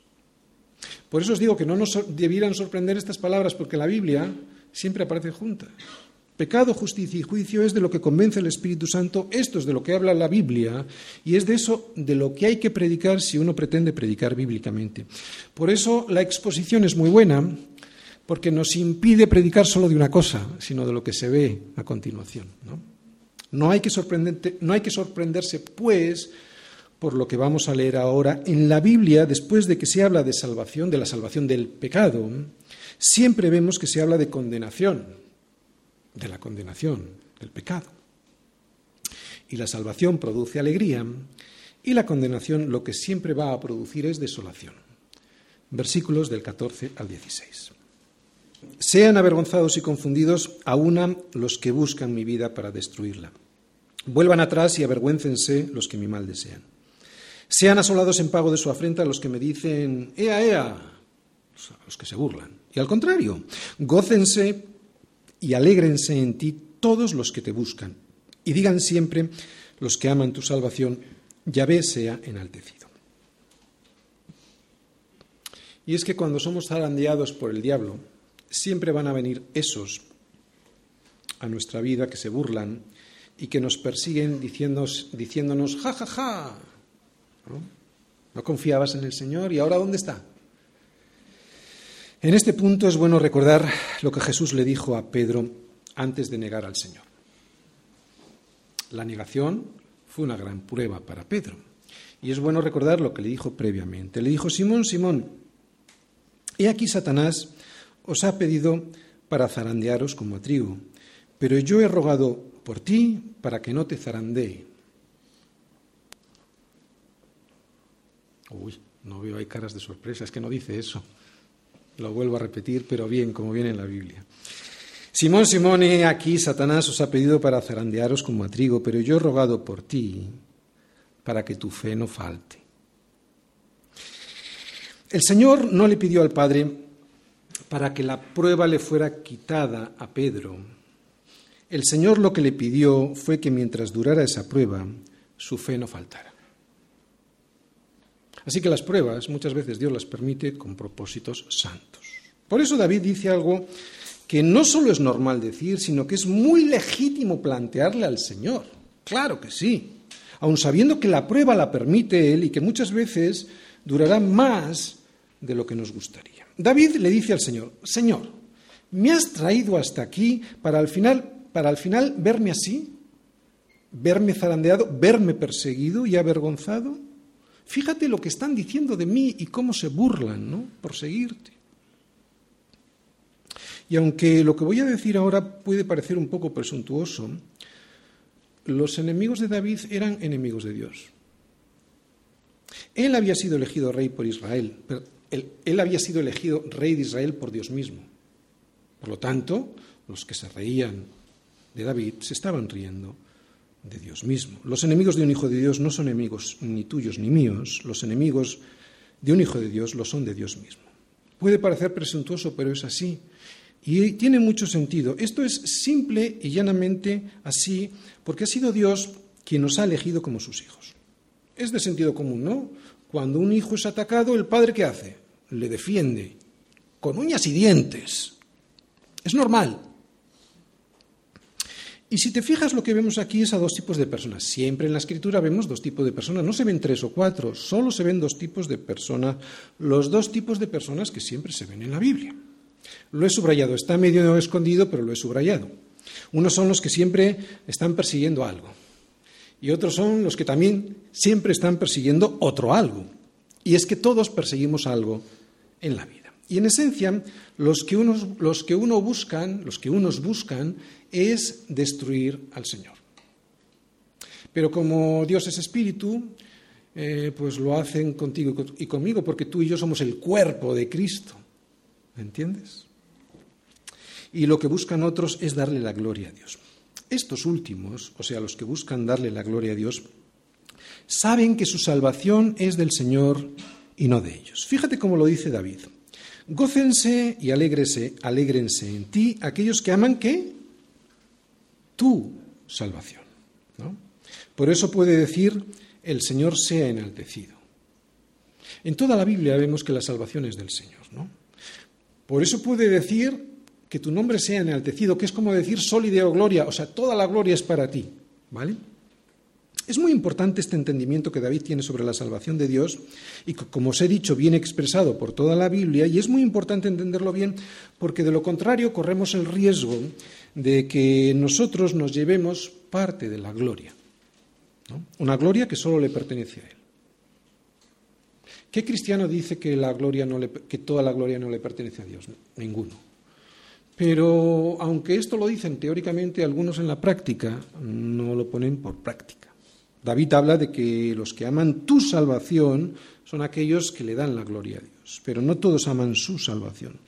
Por eso os digo que no nos debieran sorprender estas palabras, porque la Biblia siempre aparece junta. Pecado, justicia y juicio es de lo que convence el Espíritu Santo, esto es de lo que habla la Biblia y es de eso de lo que hay que predicar si uno pretende predicar bíblicamente. Por eso la exposición es muy buena, porque nos impide predicar solo de una cosa, sino de lo que se ve a continuación. No, hay, que no hay que sorprenderse, pues, por lo que vamos a leer ahora, en la Biblia, después de que se habla de salvación, de la salvación del pecado, siempre vemos que se habla de condenación de la condenación, del pecado. Y la salvación produce alegría y la condenación lo que siempre va a producir es desolación. Versículos del 14 al 16. Sean avergonzados y confundidos aún los que buscan mi vida para destruirla. Vuelvan atrás y avergüéncense los que mi mal desean. Sean asolados en pago de su afrenta los que me dicen, ea, ea, los que se burlan. Y al contrario, gócense y alégrense en ti todos los que te buscan. Y digan siempre los que aman tu salvación, Yahvé sea enaltecido. Y es que cuando somos zarandeados por el diablo, siempre van a venir esos a nuestra vida que se burlan y que nos persiguen diciéndonos ja, ja, ja. ¿No? ¿No confiabas en el Señor y ahora dónde está? En este punto es bueno recordar lo que Jesús le dijo a Pedro antes de negar al Señor. La negación fue una gran prueba para Pedro. Y es bueno recordar lo que le dijo previamente. Le dijo, Simón, Simón, he aquí Satanás os ha pedido para zarandearos como a trigo, pero yo he rogado por ti para que no te zarandee. Uy, no veo hay caras de sorpresa, es que no dice eso. Lo vuelvo a repetir, pero bien, como viene en la Biblia. Simón, Simón, aquí Satanás os ha pedido para zarandearos como a trigo, pero yo he rogado por ti para que tu fe no falte. El Señor no le pidió al Padre para que la prueba le fuera quitada a Pedro. El Señor lo que le pidió fue que mientras durara esa prueba, su fe no faltara. Así que las pruebas muchas veces Dios las permite con propósitos santos. Por eso David dice algo que no solo es normal decir, sino que es muy legítimo plantearle al Señor. Claro que sí, aun sabiendo que la prueba la permite Él y que muchas veces durará más de lo que nos gustaría. David le dice al Señor, Señor, ¿me has traído hasta aquí para al final, para al final verme así? ¿Verme zarandeado? ¿Verme perseguido y avergonzado? Fíjate lo que están diciendo de mí y cómo se burlan, ¿no? Por seguirte. Y aunque lo que voy a decir ahora puede parecer un poco presuntuoso, los enemigos de David eran enemigos de Dios. Él había sido elegido rey por Israel, él, él había sido elegido rey de Israel por Dios mismo. Por lo tanto, los que se reían de David se estaban riendo de Dios mismo. Los enemigos de un hijo de Dios no son enemigos ni tuyos ni míos, los enemigos de un hijo de Dios lo son de Dios mismo. Puede parecer presuntuoso, pero es así. Y tiene mucho sentido. Esto es simple y llanamente así porque ha sido Dios quien nos ha elegido como sus hijos. Es de sentido común, ¿no? Cuando un hijo es atacado, ¿el padre qué hace? Le defiende, con uñas y dientes. Es normal. Y si te fijas, lo que vemos aquí es a dos tipos de personas. Siempre en la escritura vemos dos tipos de personas. No se ven tres o cuatro, solo se ven dos tipos de personas. Los dos tipos de personas que siempre se ven en la Biblia. Lo he subrayado, está medio escondido, pero lo he subrayado. Unos son los que siempre están persiguiendo algo. Y otros son los que también siempre están persiguiendo otro algo. Y es que todos perseguimos algo en la vida. Y en esencia, los que, unos, los que uno buscan, los que unos buscan, es destruir al Señor. Pero como Dios es espíritu, eh, pues lo hacen contigo y conmigo, porque tú y yo somos el cuerpo de Cristo. ¿Me entiendes? Y lo que buscan otros es darle la gloria a Dios. Estos últimos, o sea, los que buscan darle la gloria a Dios, saben que su salvación es del Señor y no de ellos. Fíjate cómo lo dice David. Gócense y alégrese, alégrense en ti aquellos que aman que tu salvación. Por eso puede decir, el Señor sea enaltecido. En toda la Biblia vemos que la salvación es del Señor. ¿no? Por eso puede decir que tu nombre sea enaltecido, que es como decir sol y deo gloria, o sea, toda la gloria es para ti. ¿Vale? Es muy importante este entendimiento que David tiene sobre la salvación de Dios y como os he dicho, viene expresado por toda la Biblia y es muy importante entenderlo bien porque de lo contrario corremos el riesgo de que nosotros nos llevemos parte de la gloria. Una gloria que solo le pertenece a Él. ¿Qué cristiano dice que, la gloria no que toda la gloria no le pertenece a Dios? Ninguno. Pero aunque esto lo dicen teóricamente, algunos en la práctica no lo ponen por práctica. David habla de que los que aman tu salvación son aquellos que le dan la gloria a Dios, pero no todos aman su salvación.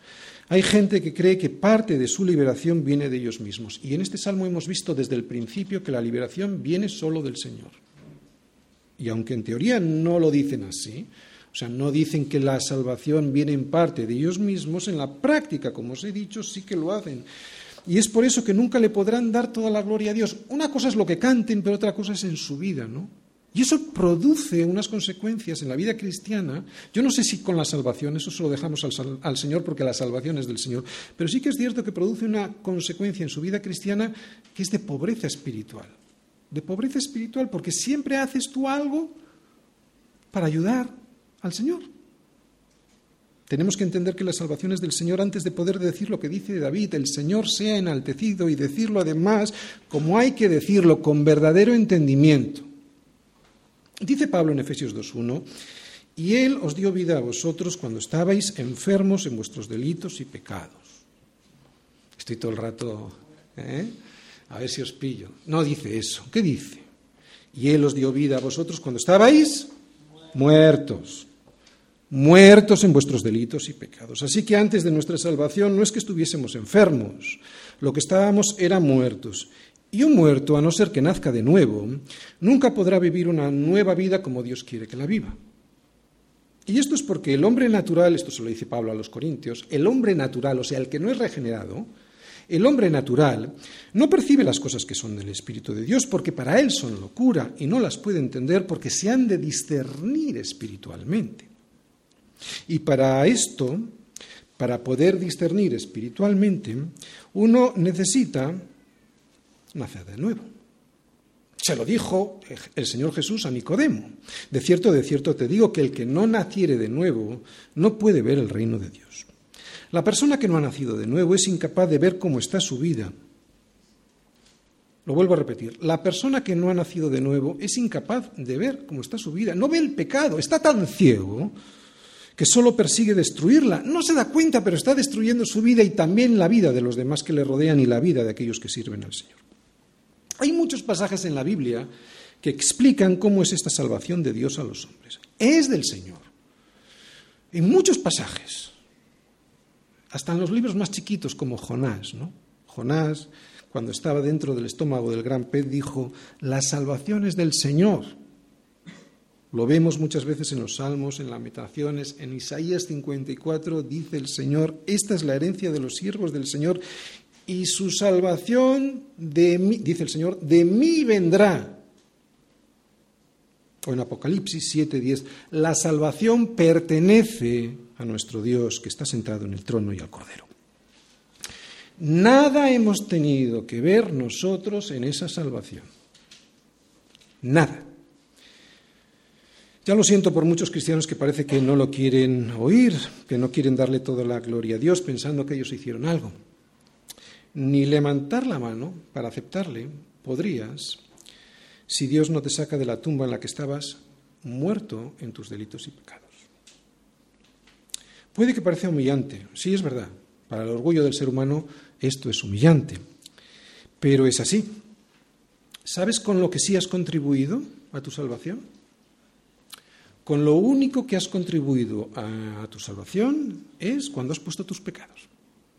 Hay gente que cree que parte de su liberación viene de ellos mismos. Y en este salmo hemos visto desde el principio que la liberación viene solo del Señor. Y aunque en teoría no lo dicen así, o sea, no dicen que la salvación viene en parte de ellos mismos, en la práctica, como os he dicho, sí que lo hacen. Y es por eso que nunca le podrán dar toda la gloria a Dios. Una cosa es lo que canten, pero otra cosa es en su vida, ¿no? Y eso produce unas consecuencias en la vida cristiana. Yo no sé si con la salvación, eso se lo dejamos al, al, Señor porque la salvación es del Señor, pero sí que es cierto que produce una consecuencia en su vida cristiana que es de pobreza espiritual. De pobreza espiritual porque siempre haces tú algo para ayudar al Señor. Tenemos que entender que la salvación es del Señor antes de poder decir lo que dice David, el Señor sea enaltecido y decirlo además como hay que decirlo, con verdadero entendimiento. Dice Pablo en Efesios 2.1, y Él os dio vida a vosotros cuando estabais enfermos en vuestros delitos y pecados. Estoy todo el rato, ¿eh? a ver si os pillo. No dice eso. ¿Qué dice? Y Él os dio vida a vosotros cuando estabais muertos muertos en vuestros delitos y pecados. Así que antes de nuestra salvación no es que estuviésemos enfermos, lo que estábamos era muertos. Y un muerto, a no ser que nazca de nuevo, nunca podrá vivir una nueva vida como Dios quiere que la viva. Y esto es porque el hombre natural, esto se lo dice Pablo a los Corintios, el hombre natural, o sea, el que no es regenerado, el hombre natural no percibe las cosas que son del Espíritu de Dios porque para él son locura y no las puede entender porque se han de discernir espiritualmente. Y para esto, para poder discernir espiritualmente, uno necesita nacer de nuevo. Se lo dijo el Señor Jesús a Nicodemo. De cierto, de cierto te digo que el que no naciere de nuevo no puede ver el reino de Dios. La persona que no ha nacido de nuevo es incapaz de ver cómo está su vida. Lo vuelvo a repetir. La persona que no ha nacido de nuevo es incapaz de ver cómo está su vida. No ve el pecado. Está tan ciego que solo persigue destruirla. No se da cuenta, pero está destruyendo su vida y también la vida de los demás que le rodean y la vida de aquellos que sirven al Señor. Hay muchos pasajes en la Biblia que explican cómo es esta salvación de Dios a los hombres. Es del Señor. En muchos pasajes, hasta en los libros más chiquitos como Jonás, ¿no? Jonás, cuando estaba dentro del estómago del gran pez, dijo, la salvación es del Señor. Lo vemos muchas veces en los salmos, en las meditaciones, en Isaías 54 dice el Señor, esta es la herencia de los siervos del Señor y su salvación de mí, dice el Señor, de mí vendrá. O en Apocalipsis 7:10, la salvación pertenece a nuestro Dios que está sentado en el trono y al Cordero. Nada hemos tenido que ver nosotros en esa salvación. Nada. Ya lo siento por muchos cristianos que parece que no lo quieren oír, que no quieren darle toda la gloria a Dios pensando que ellos hicieron algo. Ni levantar la mano para aceptarle podrías si Dios no te saca de la tumba en la que estabas muerto en tus delitos y pecados. Puede que parezca humillante, sí es verdad, para el orgullo del ser humano esto es humillante, pero es así. ¿Sabes con lo que sí has contribuido a tu salvación? Con lo único que has contribuido a tu salvación es cuando has puesto tus pecados.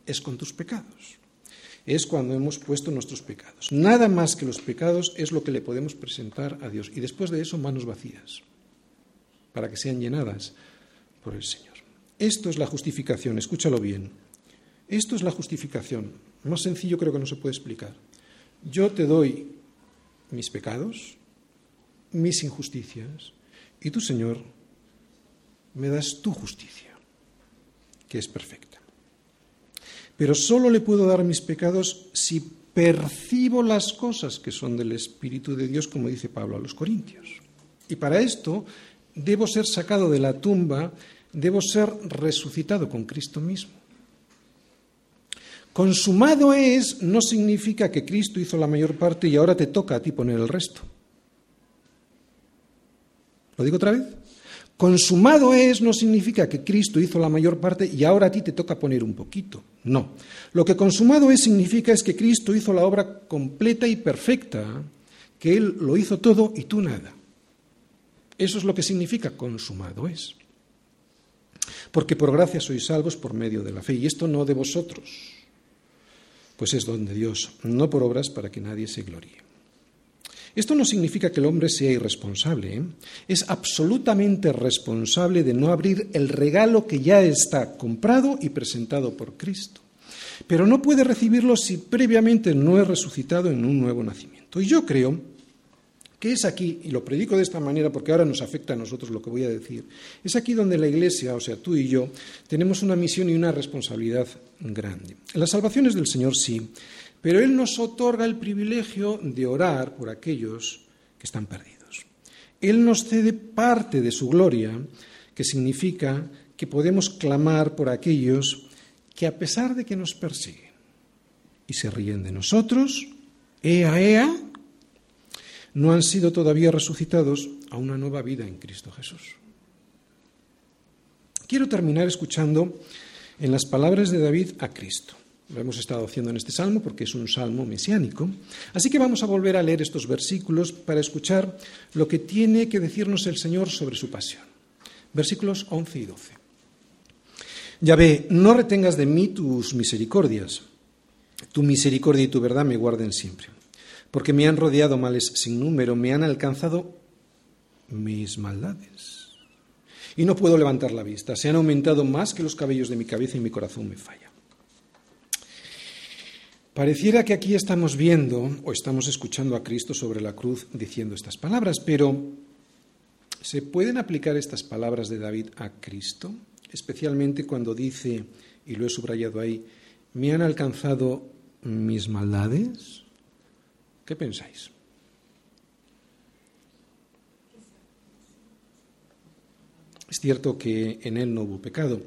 Es con tus pecados. Es cuando hemos puesto nuestros pecados. Nada más que los pecados es lo que le podemos presentar a Dios. Y después de eso, manos vacías, para que sean llenadas por el Señor. Esto es la justificación, escúchalo bien. Esto es la justificación. Más sencillo creo que no se puede explicar. Yo te doy mis pecados, mis injusticias, y tú, Señor, me das tu justicia, que es perfecta. Pero solo le puedo dar mis pecados si percibo las cosas que son del Espíritu de Dios, como dice Pablo a los Corintios. Y para esto debo ser sacado de la tumba, debo ser resucitado con Cristo mismo. Consumado es no significa que Cristo hizo la mayor parte y ahora te toca a ti poner el resto. ¿Lo digo otra vez? Consumado es no significa que Cristo hizo la mayor parte y ahora a ti te toca poner un poquito. No. Lo que consumado es significa es que Cristo hizo la obra completa y perfecta, que Él lo hizo todo y tú nada. Eso es lo que significa consumado es. Porque por gracia sois salvos por medio de la fe, y esto no de vosotros pues es don de Dios, no por obras para que nadie se gloríe. Esto no significa que el hombre sea irresponsable, ¿eh? es absolutamente responsable de no abrir el regalo que ya está comprado y presentado por Cristo. Pero no puede recibirlo si previamente no es resucitado en un nuevo nacimiento. Y yo creo que es aquí, y lo predico de esta manera porque ahora nos afecta a nosotros lo que voy a decir, es aquí donde la Iglesia, o sea, tú y yo, tenemos una misión y una responsabilidad grande. La salvación es del Señor, sí, pero Él nos otorga el privilegio de orar por aquellos que están perdidos. Él nos cede parte de su gloria, que significa que podemos clamar por aquellos que a pesar de que nos persiguen y se ríen de nosotros, ea, ea, no han sido todavía resucitados a una nueva vida en Cristo Jesús. Quiero terminar escuchando en las palabras de David a Cristo. Lo hemos estado haciendo en este salmo porque es un salmo mesiánico. Así que vamos a volver a leer estos versículos para escuchar lo que tiene que decirnos el Señor sobre su pasión. Versículos 11 y 12. Ya ve, no retengas de mí tus misericordias. Tu misericordia y tu verdad me guarden siempre porque me han rodeado males sin número, me han alcanzado mis maldades. Y no puedo levantar la vista, se han aumentado más que los cabellos de mi cabeza y mi corazón me falla. Pareciera que aquí estamos viendo o estamos escuchando a Cristo sobre la cruz diciendo estas palabras, pero ¿se pueden aplicar estas palabras de David a Cristo? Especialmente cuando dice, y lo he subrayado ahí, me han alcanzado mis maldades. ¿Qué pensáis? Es cierto que en él no hubo pecado,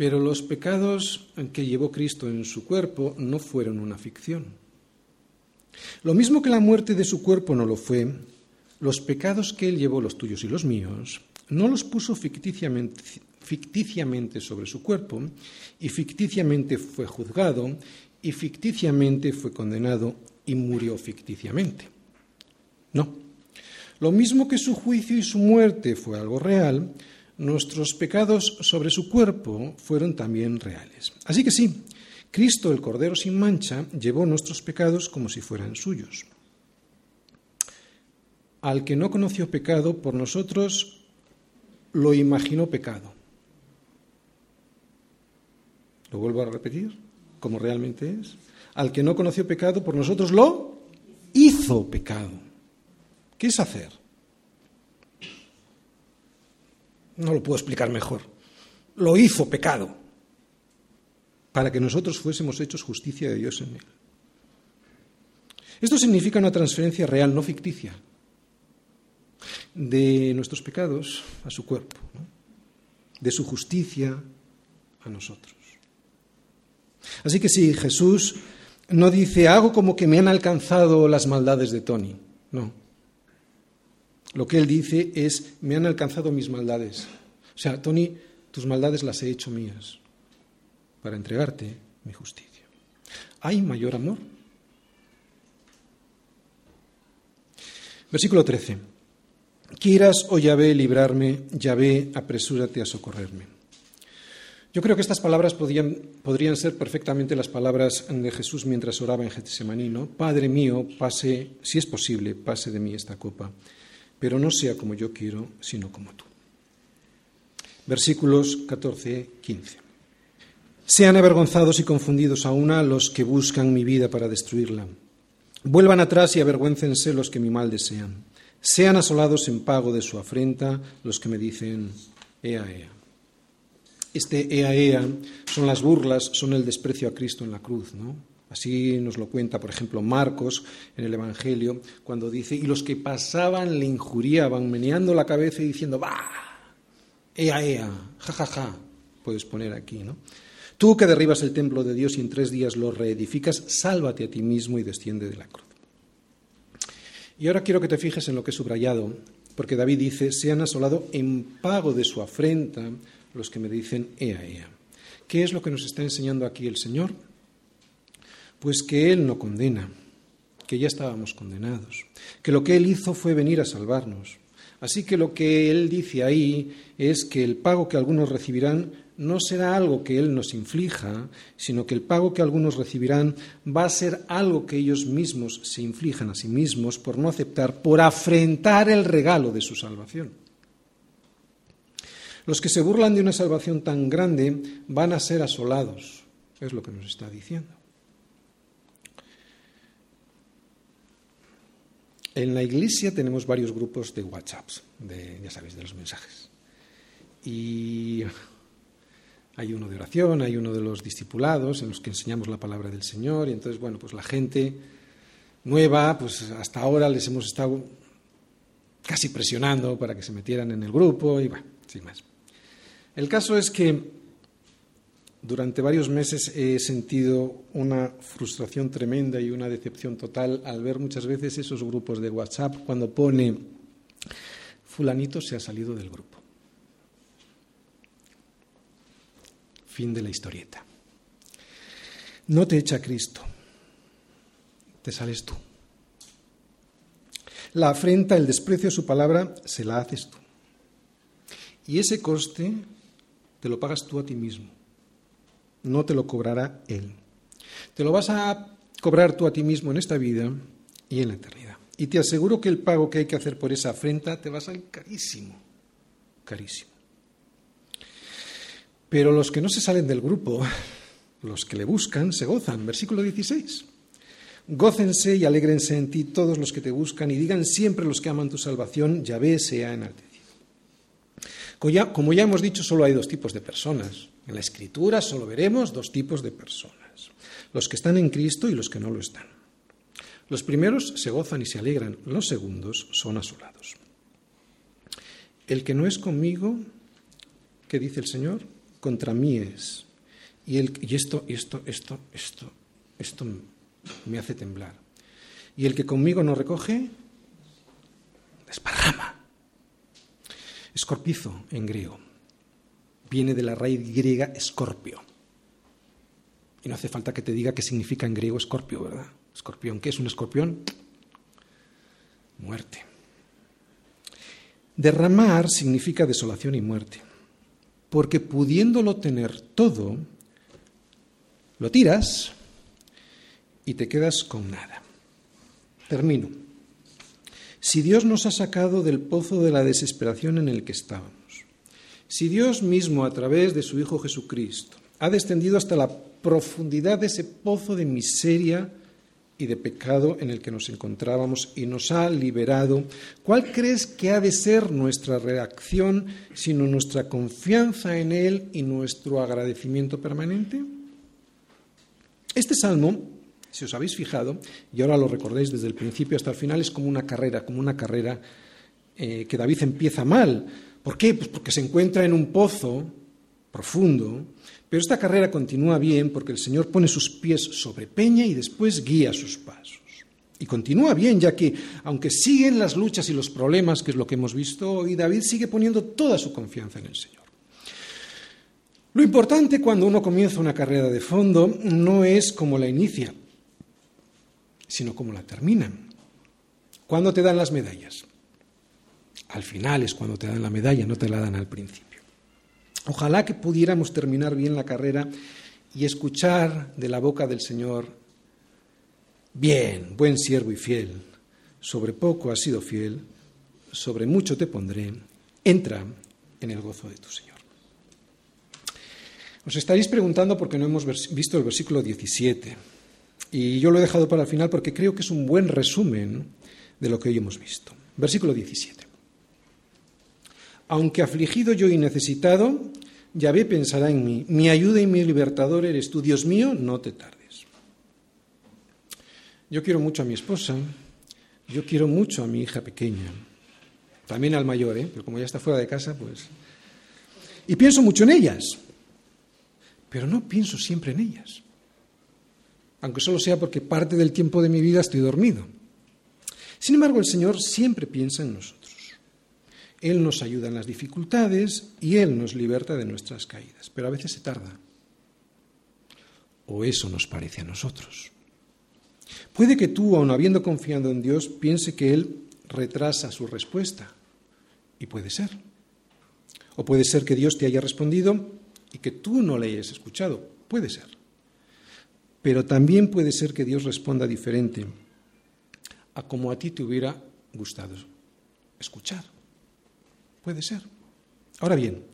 pero los pecados que llevó Cristo en su cuerpo no fueron una ficción. Lo mismo que la muerte de su cuerpo no lo fue, los pecados que él llevó, los tuyos y los míos, no los puso ficticiamente, ficticiamente sobre su cuerpo y ficticiamente fue juzgado y ficticiamente fue condenado y murió ficticiamente. No. Lo mismo que su juicio y su muerte fue algo real, nuestros pecados sobre su cuerpo fueron también reales. Así que sí, Cristo, el Cordero sin mancha, llevó nuestros pecados como si fueran suyos. Al que no conoció pecado, por nosotros lo imaginó pecado. Lo vuelvo a repetir, como realmente es. Al que no conoció pecado, por nosotros lo hizo pecado. ¿Qué es hacer? No lo puedo explicar mejor. Lo hizo pecado para que nosotros fuésemos hechos justicia de Dios en él. Esto significa una transferencia real, no ficticia, de nuestros pecados a su cuerpo, de su justicia a nosotros. Así que si Jesús no dice, hago como que me han alcanzado las maldades de Tony, no. Lo que él dice es, me han alcanzado mis maldades. O sea, Tony, tus maldades las he hecho mías para entregarte mi justicia. ¿Hay mayor amor? Versículo 13. Quieras, oh Yahvé, librarme, Yahvé, apresúrate a socorrerme. Yo creo que estas palabras podrían, podrían ser perfectamente las palabras de Jesús mientras oraba en Getsemaní, ¿no? Padre mío, pase, si es posible, pase de mí esta copa, pero no sea como yo quiero, sino como tú. Versículos 14, 15. Sean avergonzados y confundidos a una los que buscan mi vida para destruirla. Vuelvan atrás y avergüéncense los que mi mal desean. Sean asolados en pago de su afrenta los que me dicen, ea, ea. Este ea, ea son las burlas, son el desprecio a Cristo en la cruz, ¿no? Así nos lo cuenta, por ejemplo, Marcos en el Evangelio, cuando dice, y los que pasaban le injuriaban, meneando la cabeza y diciendo, ¡bah! ¡Ea, ea! ¡Ja, ja, ja! Puedes poner aquí, ¿no? Tú que derribas el templo de Dios y en tres días lo reedificas, sálvate a ti mismo y desciende de la cruz. Y ahora quiero que te fijes en lo que he subrayado, porque David dice, se han asolado en pago de su afrenta los que me dicen, ea, ea. ¿Qué es lo que nos está enseñando aquí el Señor? Pues que Él no condena, que ya estábamos condenados, que lo que Él hizo fue venir a salvarnos. Así que lo que Él dice ahí es que el pago que algunos recibirán no será algo que Él nos inflija, sino que el pago que algunos recibirán va a ser algo que ellos mismos se inflijan a sí mismos por no aceptar, por afrentar el regalo de su salvación. Los que se burlan de una salvación tan grande van a ser asolados, es lo que nos está diciendo. En la iglesia tenemos varios grupos de WhatsApps, de, ya sabéis, de los mensajes. Y hay uno de oración, hay uno de los discipulados en los que enseñamos la palabra del Señor y entonces, bueno, pues la gente nueva, pues hasta ahora les hemos estado casi presionando para que se metieran en el grupo y bueno, sin más. El caso es que durante varios meses he sentido una frustración tremenda y una decepción total al ver muchas veces esos grupos de WhatsApp cuando pone fulanito se ha salido del grupo. Fin de la historieta. No te echa Cristo, te sales tú. La afrenta, el desprecio a su palabra, se la haces tú. Y ese coste te lo pagas tú a ti mismo. No te lo cobrará Él. Te lo vas a cobrar tú a ti mismo en esta vida y en la eternidad. Y te aseguro que el pago que hay que hacer por esa afrenta te va a salir carísimo, carísimo. Pero los que no se salen del grupo, los que le buscan, se gozan. Versículo 16. Gócense y alégrense en ti todos los que te buscan y digan siempre los que aman tu salvación, Yahvé sea enaltecido. Como ya hemos dicho, solo hay dos tipos de personas. En la Escritura solo veremos dos tipos de personas. Los que están en Cristo y los que no lo están. Los primeros se gozan y se alegran, los segundos son asolados. El que no es conmigo, ¿qué dice el Señor? contra mí es. Y, el, y esto, esto, esto, esto, esto me hace temblar. Y el que conmigo no recoge, desparrama. Escorpizo en griego. Viene de la raíz griega escorpio. Y no hace falta que te diga qué significa en griego escorpio, ¿verdad? Escorpión. ¿Qué es un escorpión? muerte. Derramar significa desolación y muerte, porque pudiéndolo tener todo, lo tiras y te quedas con nada. Termino. Si Dios nos ha sacado del pozo de la desesperación en el que estábamos, si Dios mismo a través de su Hijo Jesucristo ha descendido hasta la profundidad de ese pozo de miseria y de pecado en el que nos encontrábamos y nos ha liberado, ¿cuál crees que ha de ser nuestra reacción sino nuestra confianza en Él y nuestro agradecimiento permanente? Este salmo, si os habéis fijado, y ahora lo recordéis desde el principio hasta el final, es como una carrera, como una carrera eh, que David empieza mal. ¿Por qué? Pues porque se encuentra en un pozo profundo, pero esta carrera continúa bien porque el Señor pone sus pies sobre peña y después guía sus pasos. Y continúa bien, ya que, aunque siguen las luchas y los problemas, que es lo que hemos visto hoy, David sigue poniendo toda su confianza en el Señor. Lo importante cuando uno comienza una carrera de fondo no es cómo la inicia, sino cómo la termina. ¿Cuándo te dan las medallas? Al final es cuando te dan la medalla, no te la dan al principio. Ojalá que pudiéramos terminar bien la carrera y escuchar de la boca del Señor, bien, buen siervo y fiel, sobre poco has sido fiel, sobre mucho te pondré, entra en el gozo de tu Señor. Os estaréis preguntando por qué no hemos visto el versículo 17. Y yo lo he dejado para el final porque creo que es un buen resumen de lo que hoy hemos visto. Versículo 17. Aunque afligido yo y necesitado, Yahvé pensará en mí. Mi ayuda y mi libertador eres tú. Dios mío, no te tardes. Yo quiero mucho a mi esposa, yo quiero mucho a mi hija pequeña, también al mayor, ¿eh? pero como ya está fuera de casa, pues... Y pienso mucho en ellas, pero no pienso siempre en ellas, aunque solo sea porque parte del tiempo de mi vida estoy dormido. Sin embargo, el Señor siempre piensa en nosotros. Él nos ayuda en las dificultades y Él nos liberta de nuestras caídas, pero a veces se tarda. O eso nos parece a nosotros. Puede que tú, aun habiendo confiado en Dios, piense que Él retrasa su respuesta. Y puede ser. O puede ser que Dios te haya respondido y que tú no le hayas escuchado. Puede ser. Pero también puede ser que Dios responda diferente a como a ti te hubiera gustado escuchar. Puede ser. Ahora bien,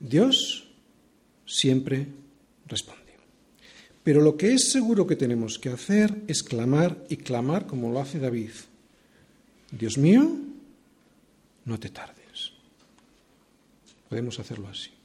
Dios siempre responde. Pero lo que es seguro que tenemos que hacer es clamar y clamar como lo hace David. Dios mío, no te tardes. Podemos hacerlo así.